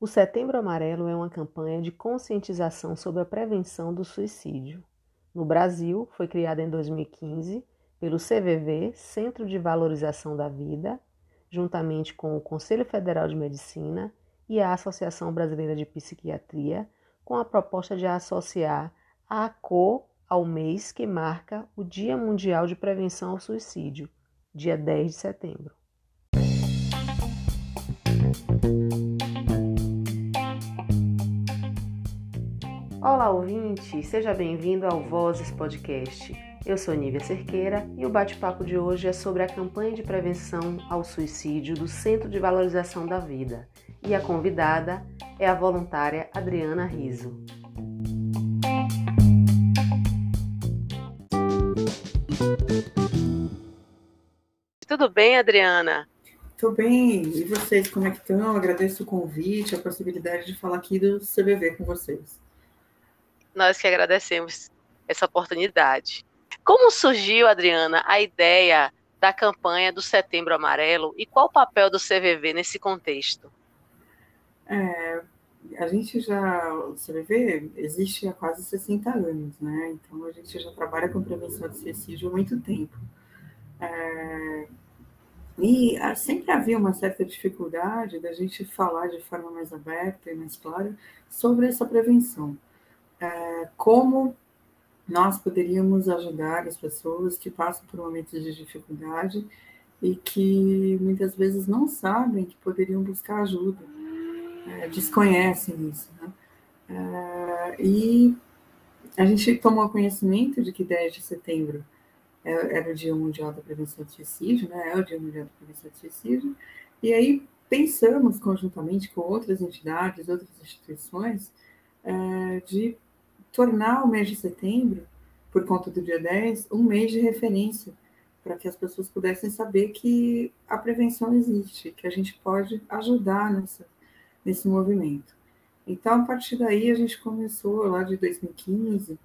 O Setembro Amarelo é uma campanha de conscientização sobre a prevenção do suicídio. No Brasil, foi criada em 2015 pelo CVV, Centro de Valorização da Vida, juntamente com o Conselho Federal de Medicina e a Associação Brasileira de Psiquiatria, com a proposta de associar a cor ao mês que marca o Dia Mundial de Prevenção ao Suicídio, dia 10 de setembro. Olá, ouvinte! Seja bem-vindo ao Vozes Podcast. Eu sou Nívia Cerqueira e o bate-papo de hoje é sobre a campanha de prevenção ao suicídio do Centro de Valorização da Vida. E a convidada é a voluntária Adriana Riso. Tudo bem, Adriana? Tudo bem. E vocês, como é que estão? Agradeço o convite, a possibilidade de falar aqui do CBV com vocês. Nós que agradecemos essa oportunidade. Como surgiu, Adriana, a ideia da campanha do Setembro Amarelo e qual o papel do CVV nesse contexto? É, a gente já, o CVV existe há quase 60 anos, né? Então a gente já trabalha com prevenção de suicídio há muito tempo. É, e ah, sempre havia uma certa dificuldade da gente falar de forma mais aberta e mais clara sobre essa prevenção. É, como nós poderíamos ajudar as pessoas que passam por momentos de dificuldade e que muitas vezes não sabem que poderiam buscar ajuda, é, desconhecem isso. Né? É, e a gente tomou conhecimento de que 10 de setembro é, era o Dia Mundial da Prevenção do Suicídio, né? é o Dia Mundial da Prevenção do Suicídio, e aí pensamos conjuntamente com outras entidades, outras instituições, é, de tornar o mês de setembro, por conta do dia 10, um mês de referência, para que as pessoas pudessem saber que a prevenção existe, que a gente pode ajudar nessa, nesse movimento. Então, a partir daí, a gente começou, lá de 2015,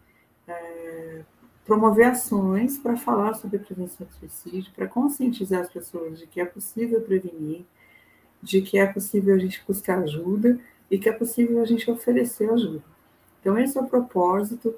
é, promover ações para falar sobre prevenção do suicídio, para conscientizar as pessoas de que é possível prevenir, de que é possível a gente buscar ajuda e que é possível a gente oferecer ajuda. Então, esse é o propósito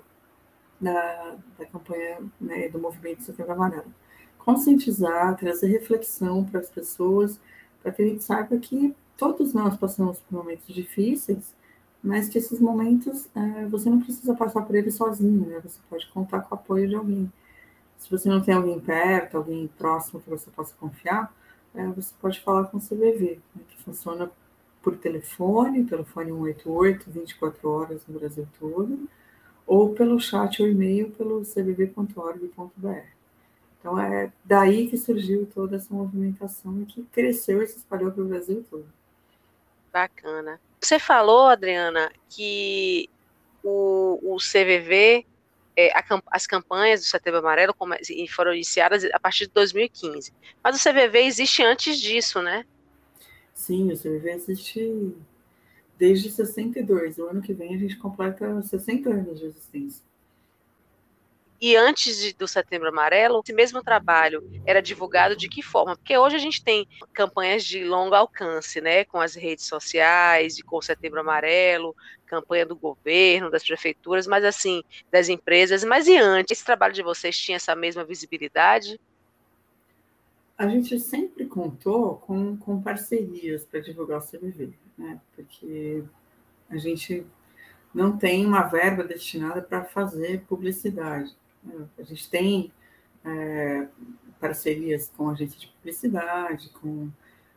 da, da campanha né, do Movimento Setembro Amarelo. Conscientizar, trazer reflexão para as pessoas, para que a gente saiba que todos nós passamos por momentos difíceis, mas que esses momentos é, você não precisa passar por eles sozinho, né? Você pode contar com o apoio de alguém. Se você não tem alguém perto, alguém próximo que você possa confiar, é, você pode falar com o CVV, né, que funciona por telefone, telefone 188, 24 horas no Brasil todo, ou pelo chat ou e-mail pelo cbb.org.br. Então é daí que surgiu toda essa movimentação que cresceu e se espalhou para o Brasil todo. Bacana. Você falou, Adriana, que o, o CVV, é, a, as campanhas do Setembro Amarelo foram iniciadas a partir de 2015. Mas o CVV existe antes disso, né? Sim, o CVV existe desde 62. O ano que vem a gente completa 60 anos de existência. E antes de, do Setembro Amarelo, esse mesmo trabalho era divulgado de que forma? Porque hoje a gente tem campanhas de longo alcance, né, com as redes sociais, com o Setembro Amarelo, campanha do governo, das prefeituras, mas assim, das empresas. Mas e antes, esse trabalho de vocês tinha essa mesma visibilidade? A gente sempre contou com, com parcerias para divulgar o CVV, né? porque a gente não tem uma verba destinada para fazer publicidade. Né? A gente tem é, parcerias com agências de publicidade, com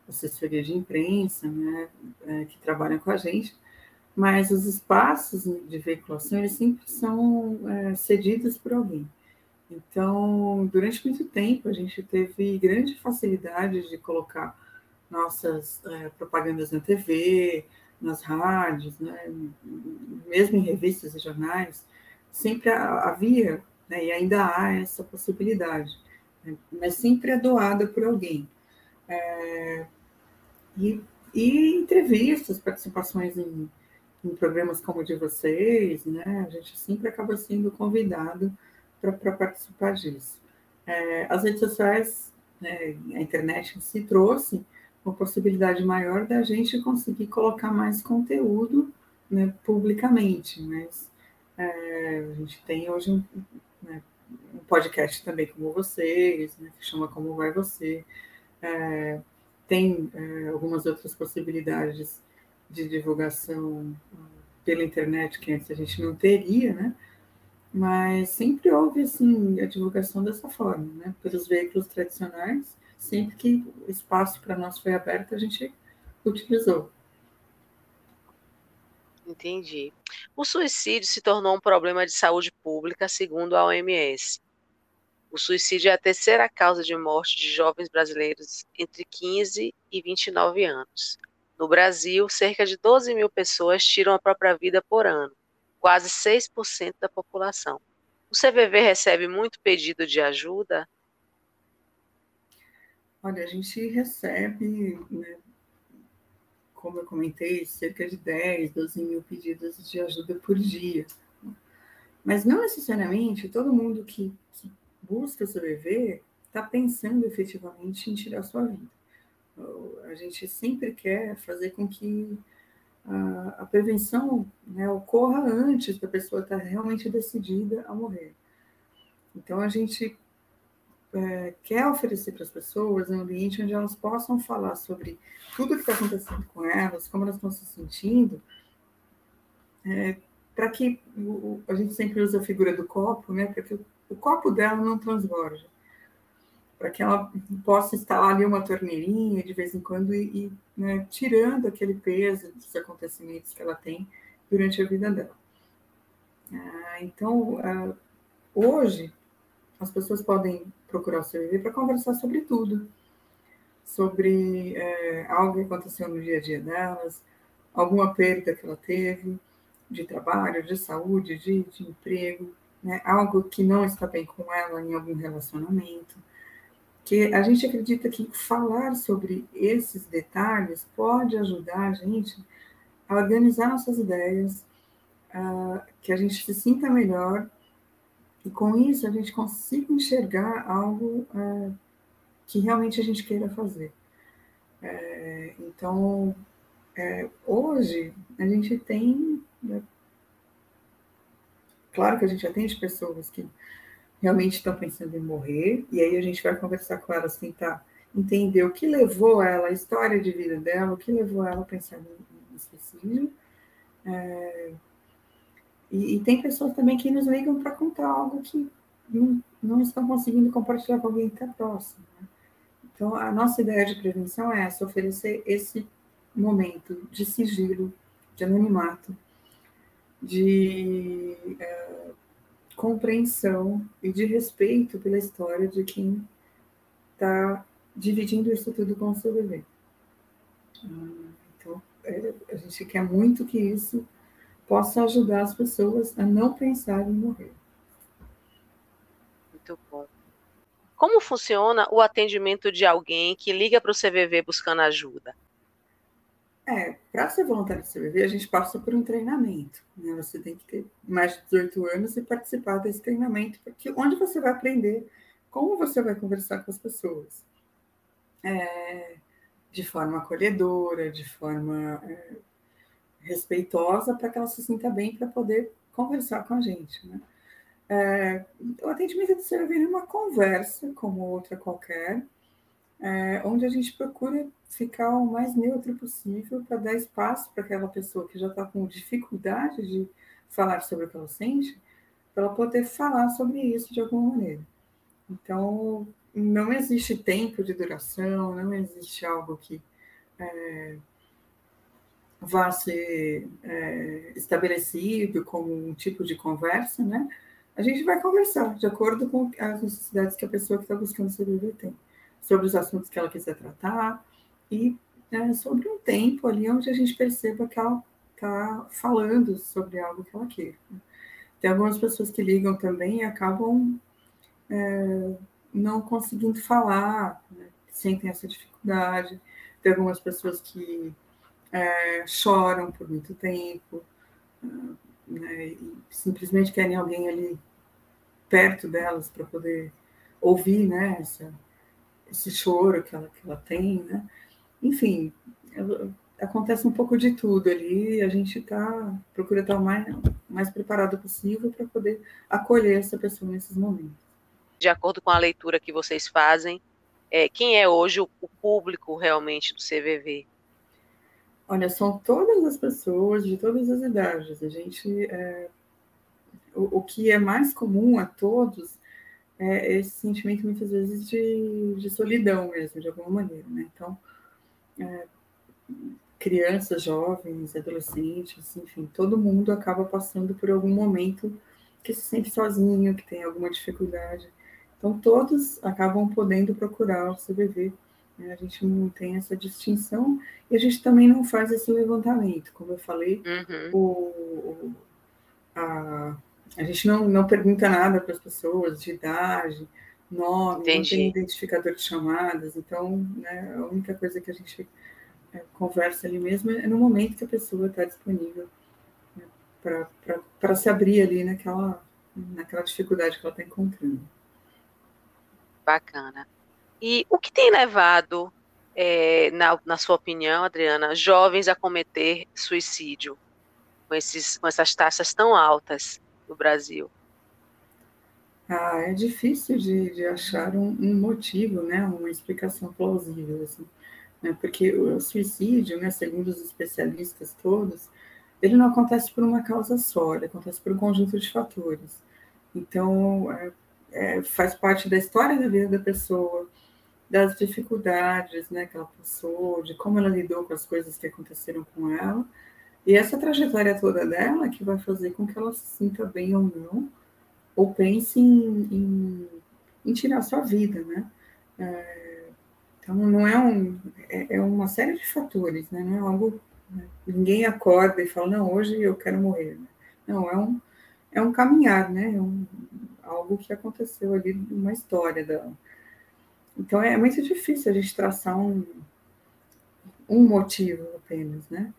assessoria de imprensa, né? É, que trabalham com a gente, mas os espaços de veiculação eles sempre são é, cedidos por alguém. Então, durante muito tempo, a gente teve grande facilidade de colocar nossas é, propagandas na TV, nas rádios, né, mesmo em revistas e jornais, sempre havia, né, e ainda há essa possibilidade, né, mas sempre é doada por alguém. É, e, e, entrevistas, participações em, em, programas como o de vocês, né, a gente sempre acaba sendo convidado para participar disso. É, as redes sociais, né, a internet se trouxe uma possibilidade maior da gente conseguir colocar mais conteúdo né, publicamente, mas é, a gente tem hoje um, né, um, podcast também como vocês, né, que chama Como Vai Você, é, tem é, algumas outras possibilidades de divulgação pela internet que antes a gente não teria, né? Mas sempre houve assim a divulgação dessa forma, né? Pelos veículos tradicionais, sempre que o espaço para nós foi aberto, a gente utilizou. Entendi. O suicídio se tornou um problema de saúde pública, segundo a OMS. O suicídio é a terceira causa de morte de jovens brasileiros entre 15 e 29 anos. No Brasil, cerca de 12 mil pessoas tiram a própria vida por ano, quase 6% da população. O CVV recebe muito pedido de ajuda? Olha, a gente recebe, né, como eu comentei, cerca de 10, 12 mil pedidos de ajuda por dia. Mas não necessariamente todo mundo que, que busca sobreviver está pensando efetivamente em tirar sua vida. A gente sempre quer fazer com que a, prevenção né, ocorra antes da pessoa estar tá realmente decidida a morrer. Então, a gente é, quer oferecer para as pessoas um ambiente onde elas possam falar sobre tudo que está acontecendo com elas, como elas estão se sentindo, é, para que o, a gente sempre usa a figura do copo, né, para que o, o copo dela não transborde, para que ela possa instalar ali uma torneirinha de vez em quando e, e né, tirando aquele peso dos acontecimentos que ela tem durante a vida dela. Ah, então, ah, hoje, as pessoas podem procurar o CVV para conversar sobre tudo, sobre é, algo que aconteceu no dia a dia delas, alguma perda que ela teve de trabalho, de saúde, de, de emprego, né? algo que não está bem com ela em algum relacionamento. Que a gente acredita que falar sobre esses detalhes pode ajudar a gente a organizar nossas ideias, uh, que a gente se sinta melhor e com isso a gente consiga enxergar algo uh, que realmente a gente queira fazer. É, então, é, hoje a gente tem. Né, claro que a gente atende pessoas que realmente estão pensando em morrer, e aí a gente vai conversar com elas, tentar entender o que levou ela, a história de vida dela, o que levou ela a pensar em suicídio. É, e, e, tem pessoas também que nos ligam para contar algo que não, não, estão conseguindo compartilhar com alguém que está próximo. Né? Então, a nossa ideia de prevenção é essa, oferecer esse momento de sigilo, de anonimato, de é, compreensão e de respeito pela história de quem está dividindo isso tudo com o seu bebê. Então, é, a gente quer muito que isso possa ajudar as pessoas a não pensar em morrer. Muito bom. Como funciona o atendimento de alguém que liga para o CVV buscando ajuda? É, para ser voluntário do CVV, a gente passa por um treinamento. Né? Você tem que ter mais de 18 anos e participar desse treinamento, porque onde você vai aprender como você vai conversar com as pessoas. É, de forma acolhedora, de forma é, respeitosa para que ela se sinta bem para poder conversar com a gente. Né? É, o atendimento de servir é uma conversa, como outra qualquer, é, onde a gente procura ficar o mais neutro possível para dar espaço para aquela pessoa que já está com dificuldade de falar sobre o que ela sente, para ela poder falar sobre isso de alguma maneira. Então, não existe tempo de duração, não existe algo que é, vá ser é, estabelecido como um tipo de conversa, né? A gente vai conversar de acordo com as necessidades que a pessoa que está buscando sobreviver tem, sobre os assuntos que ela quiser tratar e é, sobre um tempo ali onde a gente perceba que ela está falando sobre algo que ela quer. Né? Tem algumas pessoas que ligam também e acabam é, não conseguindo falar, né? sentem essa dificuldade. Tem algumas pessoas que é, choram por muito tempo, né, e simplesmente querem alguém ali perto delas para poder ouvir né, essa, esse choro que ela, que ela tem. Né? enfim, acontece um pouco de tudo ali, a gente tá, procura estar o mais, mais preparado possível para poder acolher essa pessoa nesses momentos. De acordo com a leitura que vocês fazem, é, quem é hoje o, o público realmente do CVV? Olha, são todas as pessoas de todas as idades. A gente, é, o, o, que é mais comum a todos é esse sentimento muitas vezes de, de solidão mesmo, de alguma maneira, né? Então, é, crianças, jovens, adolescentes, enfim, todo mundo acaba passando por algum momento que se sente sozinho, que tem alguma dificuldade. Então, todos acabam podendo procurar o CVV. Né? A gente não tem essa distinção e a gente também não faz esse levantamento. Como eu falei, uhum. o, a, a gente não, não pergunta nada para as pessoas de idade, nome, Entendi. não tem identificador de chamadas. Então, né, a única coisa que a gente é, conversa ali mesmo é no momento que a pessoa está disponível né, para se abrir ali naquela, naquela dificuldade que ela está encontrando. Bacana. E o que tem levado, é, na, na sua opinião, Adriana, jovens a cometer suicídio com, esses, com essas taxas tão altas no Brasil? Ah, é difícil de, de achar um, um, motivo, né, uma explicação plausível, assim, né, porque o suicídio, né, segundo os especialistas todos, ele não acontece por uma causa só, ele acontece por um conjunto de fatores. Então, é, é, faz parte da história da vida da pessoa, das dificuldades né, que ela passou, de como ela lidou com as coisas que aconteceram com ela. E essa trajetória toda dela que vai fazer com que ela se sinta bem ou não, ou pense em, em, em tirar sua vida, né? É, então, não é um... É, é, uma série de fatores, né? Não é algo... Né? Ninguém acorda e fala, não, hoje eu quero morrer. Né? Não, é um, é um caminhar, né? É um, algo que aconteceu ali, uma história dela. Então é muito difícil a gente traçar um, um motivo apenas, né?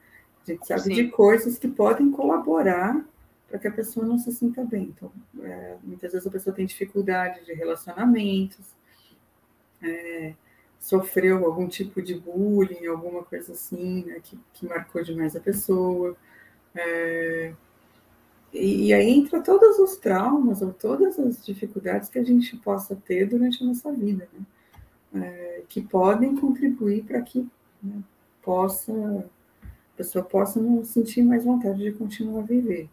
A gente sabe Sim. de coisas que podem colaborar para que a pessoa não se sinta bem. Então, é, muitas vezes a pessoa tem dificuldade de relacionamentos, é, sofreu algum tipo de bullying, alguma coisa assim, né, que, que marcou demais a pessoa. É, e, aí entra todos os traumas ou todas as dificuldades que a gente possa ter durante a nossa vida, né? É, que podem contribuir para que né, possa a pessoa possa não sentir mais vontade de continuar a viver.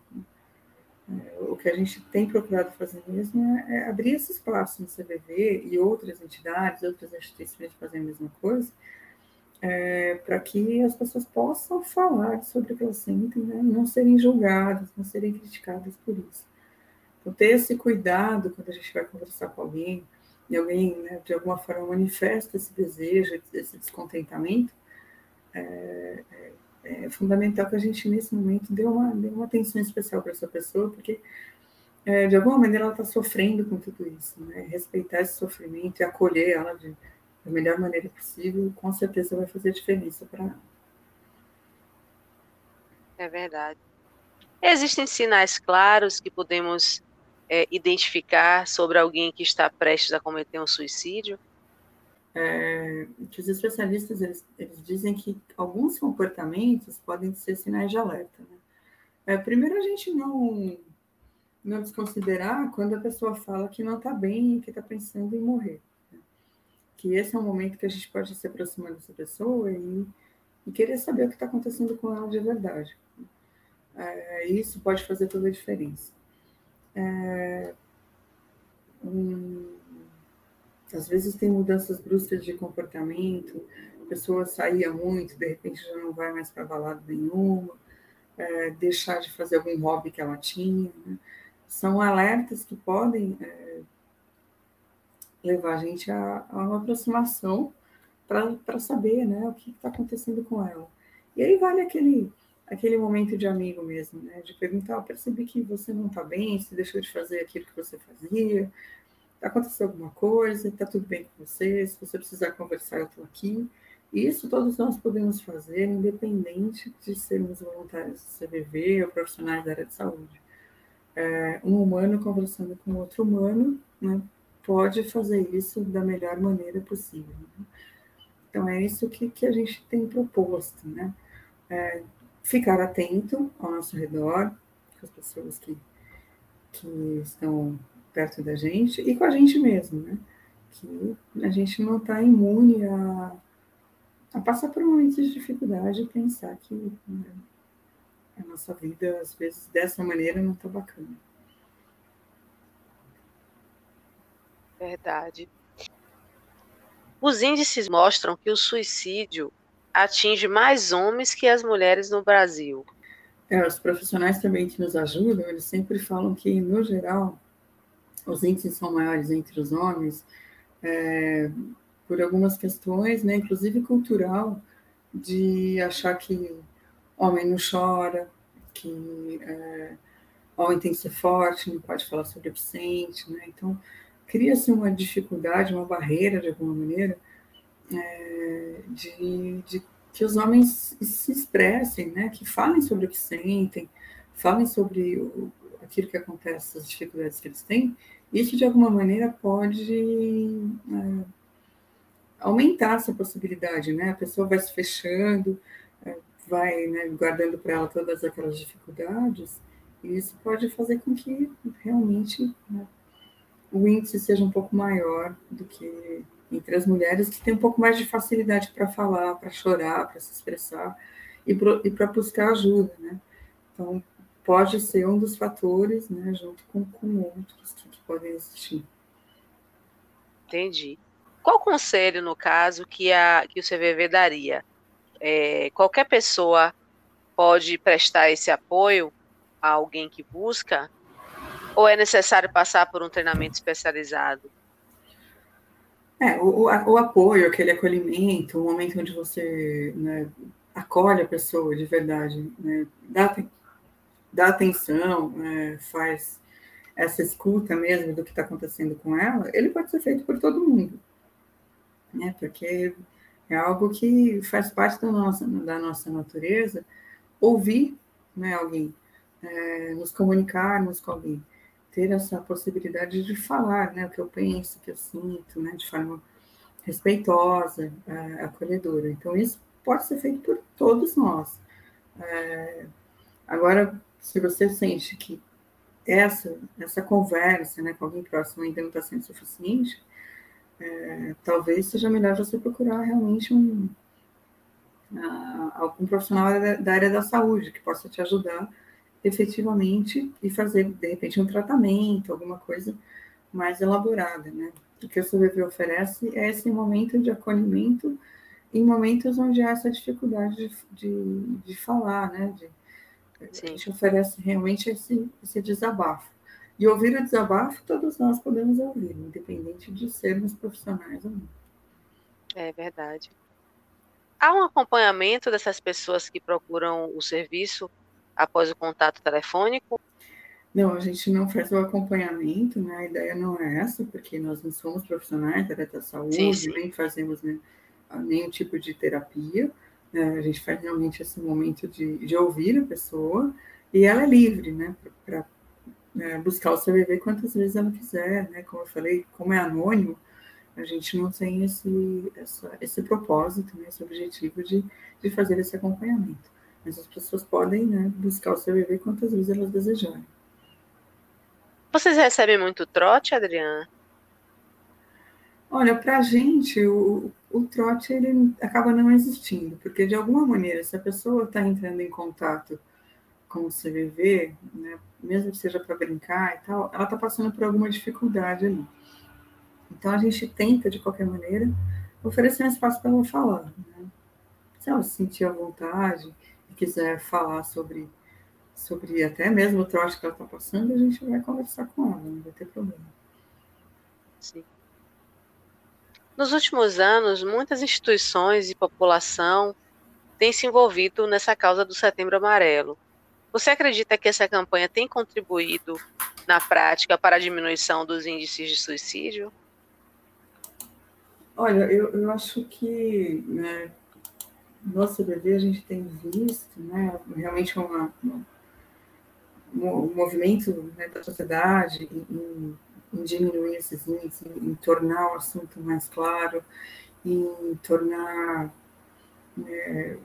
É, o que a gente tem procurado fazer mesmo é, é abrir esse espaço no CVV e outras entidades, outras instituições fazem a mesma coisa, é, para que as pessoas possam falar sobre o que elas sentem, né? não serem julgadas, não serem criticadas por isso. Então, ter esse cuidado quando a gente vai conversar com alguém, e alguém, né, de alguma forma, manifesta esse desejo, esse descontentamento, é, é, é fundamental que a gente, nesse momento, dê uma, dê uma atenção especial para essa pessoa, porque, é, de alguma maneira, ela está sofrendo com tudo isso. Né? Respeitar esse sofrimento e acolher ela de da melhor maneira possível, com certeza vai fazer diferença para ela. É verdade. Existem sinais claros que podemos é, identificar sobre alguém que está prestes a cometer um suicídio? É, que os especialistas eles, eles, dizem que alguns comportamentos podem ser sinais de alerta. Né? É, primeiro, a gente não, não desconsiderar quando a pessoa fala que não está bem que está pensando em morrer que esse é um momento que a gente pode se aproximar dessa pessoa e, e querer saber o que está acontecendo com ela de verdade. É, isso pode fazer toda a diferença. É, um, às vezes tem mudanças bruscas de comportamento, a pessoa saía muito, de repente já não vai mais para balada nenhuma, é, deixar de fazer algum hobby que ela tinha. Né? São alertas que podem é, levar a gente a, a uma aproximação para saber né, o que está acontecendo com ela. E aí vale aquele, aquele momento de amigo mesmo, né, de perguntar, eu percebi que você não está bem, você deixou de fazer aquilo que você fazia, aconteceu alguma coisa, está tudo bem com você, se você precisar conversar, eu estou aqui. Isso todos nós podemos fazer, independente de sermos voluntários do CVV ou profissionais da área de saúde. É, um humano conversando com outro humano, né, pode fazer isso da melhor maneira possível. Né? Então, é isso que, que a gente tem proposto, né? É, ficar atento ao nosso redor, as pessoas que, que estão perto da gente e com a gente mesmo, né? Que a gente não está imune a, a passar por momentos de dificuldade e pensar que né, a nossa vida, às vezes, dessa maneira não está bacana. Verdade. Os índices mostram que o suicídio atinge mais homens que as mulheres no Brasil. É, os profissionais também que nos ajudam, eles sempre falam que, no geral, os índices são maiores entre os homens é, por algumas questões, né, inclusive cultural, de achar que homem não chora, que é, homem tem que ser forte, não pode falar sobre o sente, né? Então, cria-se uma dificuldade, uma barreira, de alguma maneira, é, de, de, que os homens se expressem, né? Que falem sobre o que sentem, falem sobre o, aquilo que acontece, as dificuldades que eles têm. Isso, de alguma maneira, pode é, aumentar essa possibilidade, né? A pessoa vai se fechando, vai né, guardando para ela todas aquelas dificuldades, e isso pode fazer com que realmente né, o índice seja um pouco maior do que entre as mulheres que têm um pouco mais de facilidade para falar, para chorar, para se expressar e para buscar ajuda, né? Então, pode ser um dos fatores, né, junto com, com outros que, que podem existir. Entendi. Qual conselho, no caso, que, a, que o CVV daria é, qualquer pessoa pode prestar esse apoio a alguém que busca? Ou é necessário passar por um treinamento especializado? É, o, o apoio, aquele acolhimento, o momento onde você né, acolhe a pessoa de verdade, né, dá, dá atenção, né, faz essa escuta mesmo do que está acontecendo com ela, ele pode ser feito por todo mundo. Né, porque é algo que faz parte da nossa, da nossa natureza, ouvir né, alguém, é, nos comunicarmos com alguém, ter essa possibilidade de falar né, o que eu penso, o que eu sinto, né, de forma respeitosa, é, acolhedora. Então, isso pode ser feito por todos nós. É, agora, se você sente que essa, essa conversa né, com alguém próximo ainda não está sendo suficiente, é, talvez seja melhor você procurar realmente um, uh, algum profissional da, da, área da saúde que possa te ajudar efetivamente e fazer, de repente, um tratamento, alguma coisa mais elaborada, né? O que o CVV oferece é esse momento de acolhimento em momentos onde há essa dificuldade de, de, de falar, né? De, a gente oferece realmente esse, esse desabafo. E ouvir o desabafo, todos nós podemos ouvir, independente de sermos profissionais ou não. É verdade. Há um acompanhamento dessas pessoas que procuram o serviço após o contato telefônico? Não, a gente não faz o acompanhamento, né? A ideia não é essa, porque nós não somos profissionais da área da saúde, sim, sim. nem fazemos né, nenhum tipo de terapia. Né? A gente faz realmente esse momento de, de ouvir a pessoa e ela é livre, né? Para né, buscar o CVV quantas vezes ela quiser, né? Como eu falei, como é anônimo, a gente não tem esse, essa, esse propósito, né, esse objetivo de, de fazer esse acompanhamento. Mas as pessoas podem né, buscar o CVV quantas vezes elas desejarem. Vocês recebem muito trote, Adriana? Olha, para a gente, o, o trote ele acaba não existindo, porque de alguma maneira, se a pessoa está entrando em contato com o CVV, né, mesmo que seja para brincar e tal, ela está passando por alguma dificuldade ali. Então a gente tenta, de qualquer maneira, oferecer um espaço para ela falar. Né? Se ela se sentir à vontade e quiser falar sobre, sobre até mesmo o trote que ela está passando, a gente vai conversar com ela, não vai ter problema. Sim. Nos últimos anos, muitas instituições e população têm se envolvido nessa causa do Setembro Amarelo. Você acredita que essa campanha tem contribuído na prática para a diminuição dos índices de suicídio? Olha, eu, eu acho que né, no CBD a gente tem visto né, realmente uma, uma, um movimento né, da sociedade em, em, diminuir esses índices, em tornar o assunto mais claro, em tornar é,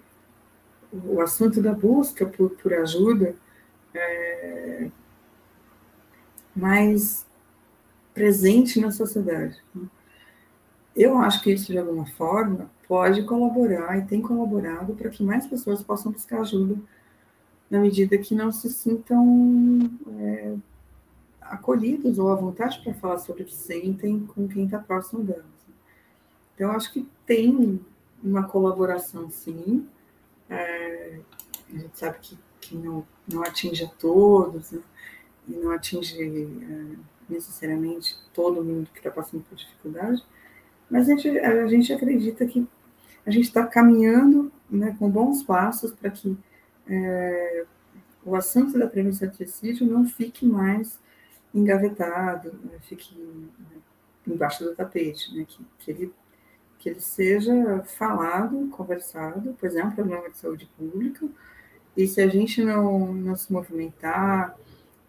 o assunto da busca por, por ajuda é, mais presente na sociedade. Eu acho que isso, de alguma forma, pode colaborar e tem colaborado para que mais pessoas possam buscar ajuda na medida que não se sintam é, acolhidos ou à vontade para falar sobre o que sentem com quem está próximo delas. Então, acho que tem uma colaboração, sim. É, a gente sabe que, que não, não atinge a todos, né? e não atinge é, necessariamente todo mundo que está passando por dificuldade, mas a gente, a gente acredita que a gente está caminhando né, com bons passos para que é, o assunto da prevenção de suicídio não fique mais engavetado, né, fique né, embaixo do tapete, né, que, que, ele, que ele seja falado, conversado, pois é um problema de saúde pública, e se a gente não, não se movimentar,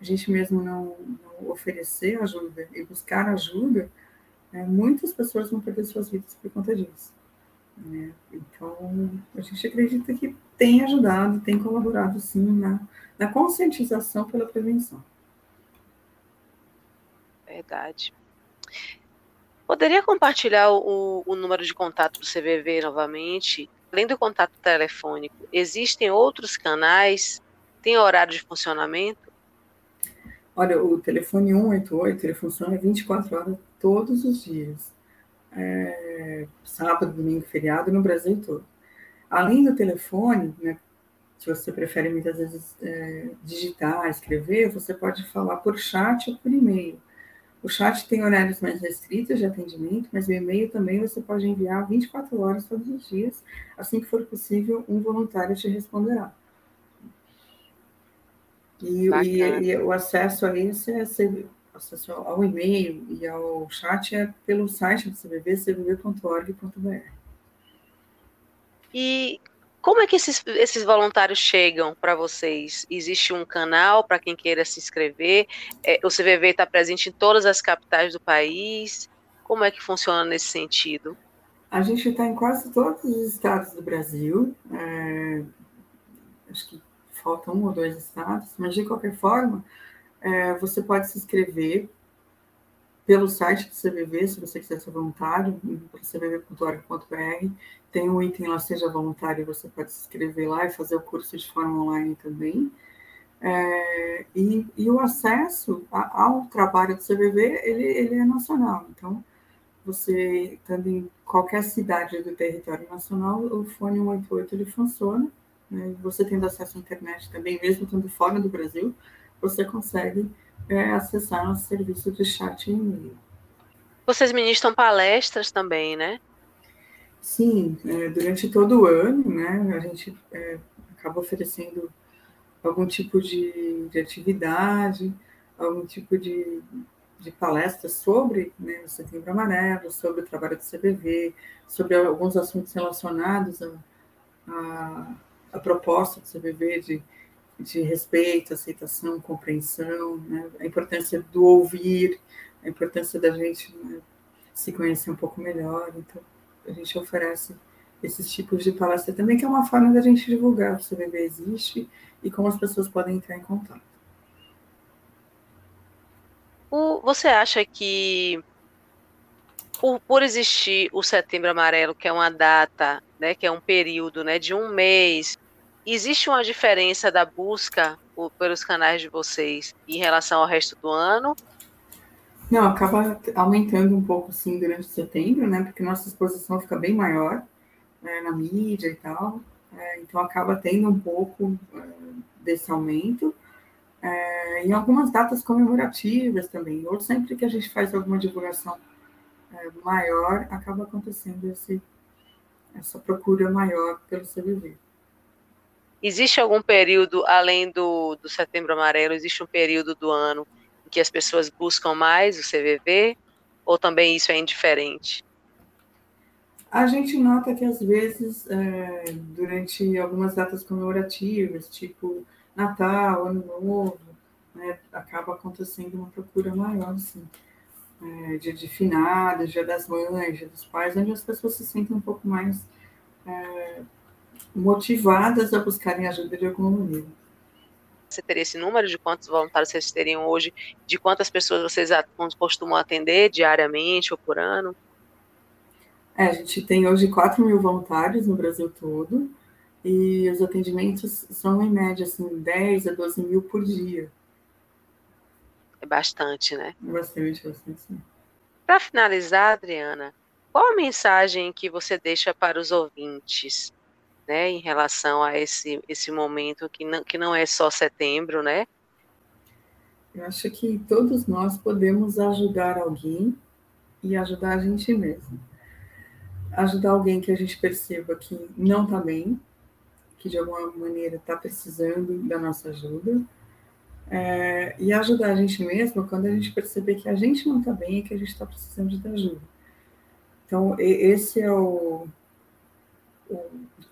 a gente mesmo não, não oferecer ajuda e buscar ajuda, é, muitas pessoas vão perder suas vidas por conta disso. Né? Então, a gente acredita que tem ajudado, tem colaborado sim na, na conscientização pela prevenção. Verdade. Poderia compartilhar o, o número de contato do CVV novamente? Além do contato telefônico, existem outros canais? Tem horário de funcionamento? Olha, o telefone 188 ele funciona 24 horas todos os dias. É, sábado, domingo, feriado, no Brasil todo. Além do telefone, né, se você prefere muitas vezes é, digitar, escrever, você pode falar por chat ou por e-mail. O chat tem horários mais restritos de atendimento, mas o e-mail também você pode enviar 24 horas todos os dias. Assim que for possível, um voluntário te responderá. E, e, e, o acesso a esse é acesso ao e-mail e ao chat é pelo site do CVV, cvv.org.br. E como é que esses, esses voluntários chegam para vocês? Existe um canal para quem queira se inscrever? É, o CVV está presente em todas as capitais do país? Como é que funciona nesse sentido? A gente está em quase todos os estados do Brasil. É, acho que faltam um ou dois estados, mas de qualquer forma, é, você pode se inscrever pelo site do CVV, se você quiser ser voluntário, cvv.org.br, tem um item lá, seja voluntário, você pode se inscrever lá e fazer o curso de forma online também. É, e, e, o acesso ao trabalho do CVV, ele, ele é nacional, então, você, estando em qualquer cidade do território nacional, o fone 188 ele funciona, né? Você tendo acesso à internet também, mesmo estando fora do Brasil, você consegue é, acessar nosso serviço de chat e e-mail. Vocês ministram palestras também, né? Sim, é, durante todo o ano, né, a gente é, acaba oferecendo algum tipo de, de atividade, algum tipo de, de palestra sobre né, o Setembro Amarelo, sobre o trabalho do CBV, sobre alguns assuntos relacionados a, a a proposta do CBV de, de respeito, aceitação, compreensão, né? a importância do ouvir, a importância da gente né, se conhecer um pouco melhor. Então, a gente oferece esses tipos de palestra também, que é uma forma da gente divulgar o CBV existe e como as pessoas podem entrar em contato. você acha que por, por, existir o Setembro Amarelo, que é uma data, né, que é um período, né, de um mês Existe uma diferença da busca por, pelos canais de vocês em relação ao resto do ano? Não, acaba aumentando um pouco sim durante setembro, né? Porque nossa exposição fica bem maior né, na mídia e tal. É, então acaba tendo um pouco é, desse aumento. É, em algumas datas comemorativas também, ou sempre que a gente faz alguma divulgação é, maior, acaba acontecendo esse, essa procura maior pelo CVV. Existe algum período, além do, do Setembro Amarelo, existe um período do ano em que as pessoas buscam mais o CVV? Ou também isso é indiferente? A gente nota que, às vezes, é, durante algumas datas comemorativas, tipo Natal, Ano Novo, né, acaba acontecendo uma procura maior, sim. é, dia de finados, dia das mães, dia dos pais, onde as pessoas se sentem um pouco mais é, motivadas a buscarem ajuda de alguma maneira. Você teria esse número de quantos voluntários vocês teriam hoje, de quantas pessoas vocês costumam atender diariamente ou por ano? É, a gente tem hoje 4 mil voluntários no Brasil todo, e os atendimentos são, em média, assim, 10 a 12 mil por dia. É bastante, né? Bastante, bastante, sim. Para finalizar, Adriana, qual a mensagem que você deixa para os ouvintes, né, em relação a esse, esse momento que não, que não é só setembro, né? Eu acho que todos nós podemos ajudar alguém e ajudar a gente mesmo. Ajudar alguém que a gente perceba que não está bem, que de alguma maneira está precisando da nossa ajuda, é, e ajudar a gente mesmo quando a gente perceber que a gente não está bem e que a gente está precisando de ajuda. Então, esse é o, o,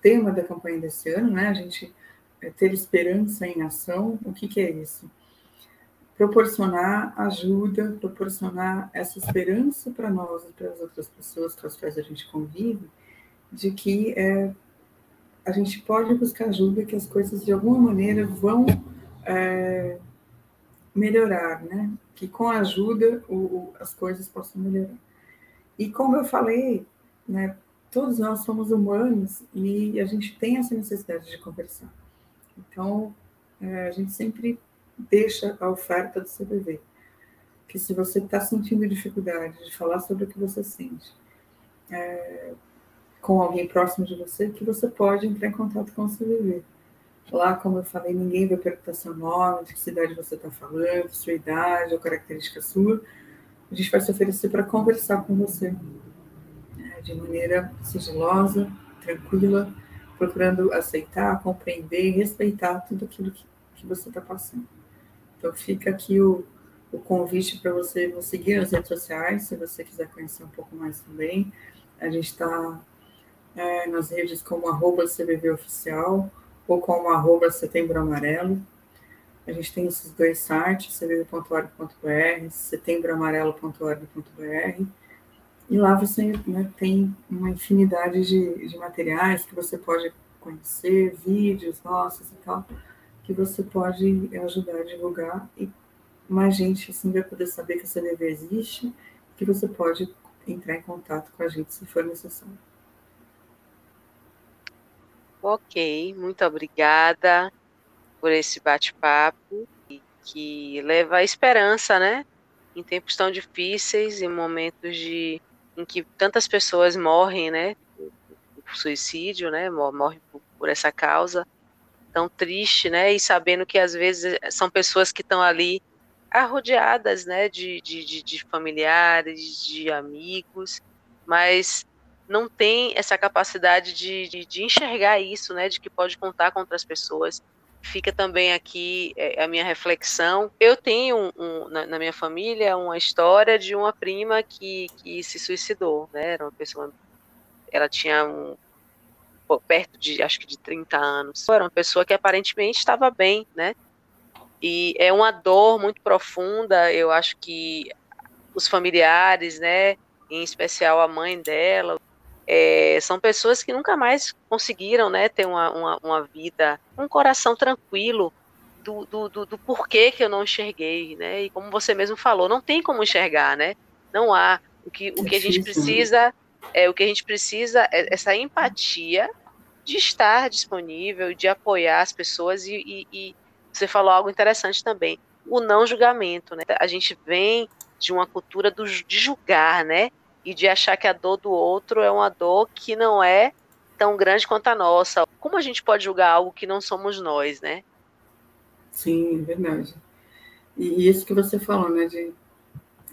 tema da campanha desse ano, né? A gente é ter esperança em ação. O que, que é isso? Proporcionar ajuda, proporcionar essa esperança para nós e para as outras pessoas com as quais a gente convive, de que é, a gente pode buscar ajuda, que as coisas de alguma maneira vão é, melhorar, né? Que com a ajuda o, o, as coisas possam melhorar. E como eu falei, né, todos nós somos humanos e a gente tem essa necessidade de conversar. Então, é, a gente sempre deixa a oferta do CBV. Que se você está sentindo dificuldade de falar sobre o que você sente é, com alguém próximo de você, que você pode entrar em contato com o CBV. Lá, como eu falei, ninguém vai perguntar seu nome, de que cidade você está falando, sua idade ou característica sua. A gente vai se oferecer para conversar com você de maneira sigilosa, tranquila, procurando aceitar, compreender e respeitar tudo aquilo que, que você está passando. Então, fica aqui o, o convite para você nos seguir nas redes sociais, se você quiser conhecer um pouco mais também. A gente está é, nas redes como arroba CBV Oficial, ou como arroba setembro amarelo. A gente tem esses dois sites, cvv.org.br, setembroamarelo.org.br, e lá você né, tem uma infinidade de, de materiais que você pode conhecer, vídeos nossos e tal, que você pode ajudar a divulgar e mais gente assim vai poder saber que a CVV existe, que você pode entrar em contato com a gente se for necessário. Ok, muito obrigada por esse bate-papo que leva a esperança, né? Em tempos tão difíceis, em momentos de em que tantas pessoas morrem, né? Por suicídio, né? Morrem por, essa causa tão triste, né? E sabendo que às vezes são pessoas que estão ali arrodeadas, né? De, de, de familiares, de amigos, mas não tem essa capacidade de, de, de, enxergar isso, né, de que pode contar com outras pessoas. Fica também aqui é, a minha reflexão. Eu tenho um, na, na, minha família uma história de uma prima que, que se suicidou, né, era uma pessoa, ela tinha um, perto de, acho que de 30 anos. Era uma pessoa que aparentemente estava bem, né, e é uma dor muito profunda, eu acho que os familiares, né, em especial a mãe dela, é, são pessoas que nunca mais conseguiram né, ter uma, uma, uma vida, um coração tranquilo do, do, do, do, porquê que eu não enxerguei, né? E como você mesmo falou, não tem como enxergar, né? Não há. O que, o que a gente né? precisa é o que a gente precisa é essa empatia de estar disponível, de apoiar as pessoas e, e, e você falou algo interessante também, o não julgamento, né? A gente vem de uma cultura do, de julgar, né? E de achar que a dor do outro é uma dor que não é tão grande quanto a nossa. Como a gente pode julgar algo que não somos nós, né? Sim, é verdade. E isso que você falou, né, de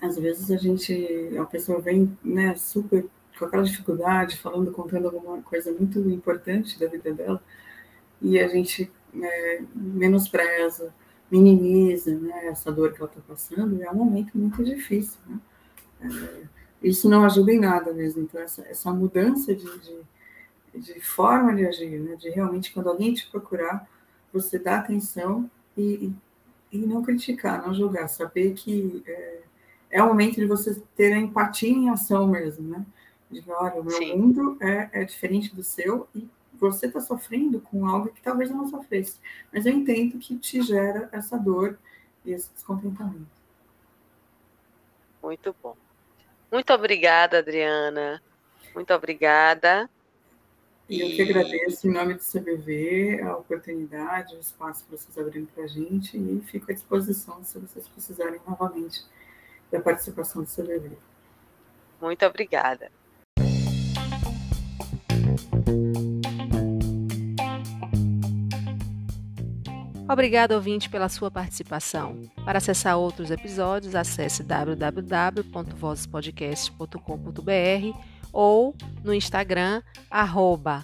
às vezes a gente, a pessoa vem, né, super com aquela dificuldade, falando, contando alguma coisa muito importante da vida dela, e a gente né, menospreza, minimiza, né, essa dor que ela está passando, e é um momento muito difícil, né? É, isso não ajuda em nada mesmo. Então, essa, essa mudança de, de, de forma de agir, né? de realmente, quando alguém te procurar, você dá atenção e, e não criticar, não julgar, saber que é, é o momento de você ter a empatia em ação mesmo, né? De olha, o meu Sim. mundo é, é diferente do seu e você está sofrendo com algo que talvez não sofresse. Mas eu entendo que te gera essa dor e esse descontentamento. Muito bom. Muito obrigada, Adriana. Muito obrigada. E eu que agradeço em nome do CBV a oportunidade, o espaço que vocês abriram para a gente e fico à disposição se vocês precisarem novamente da participação do CBV. Muito obrigada. Obrigado, ouvinte, pela sua participação. Para acessar outros episódios, acesse www.vozespodcast.com.br ou no Instagram, arroba.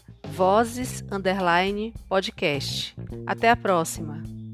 Até a próxima!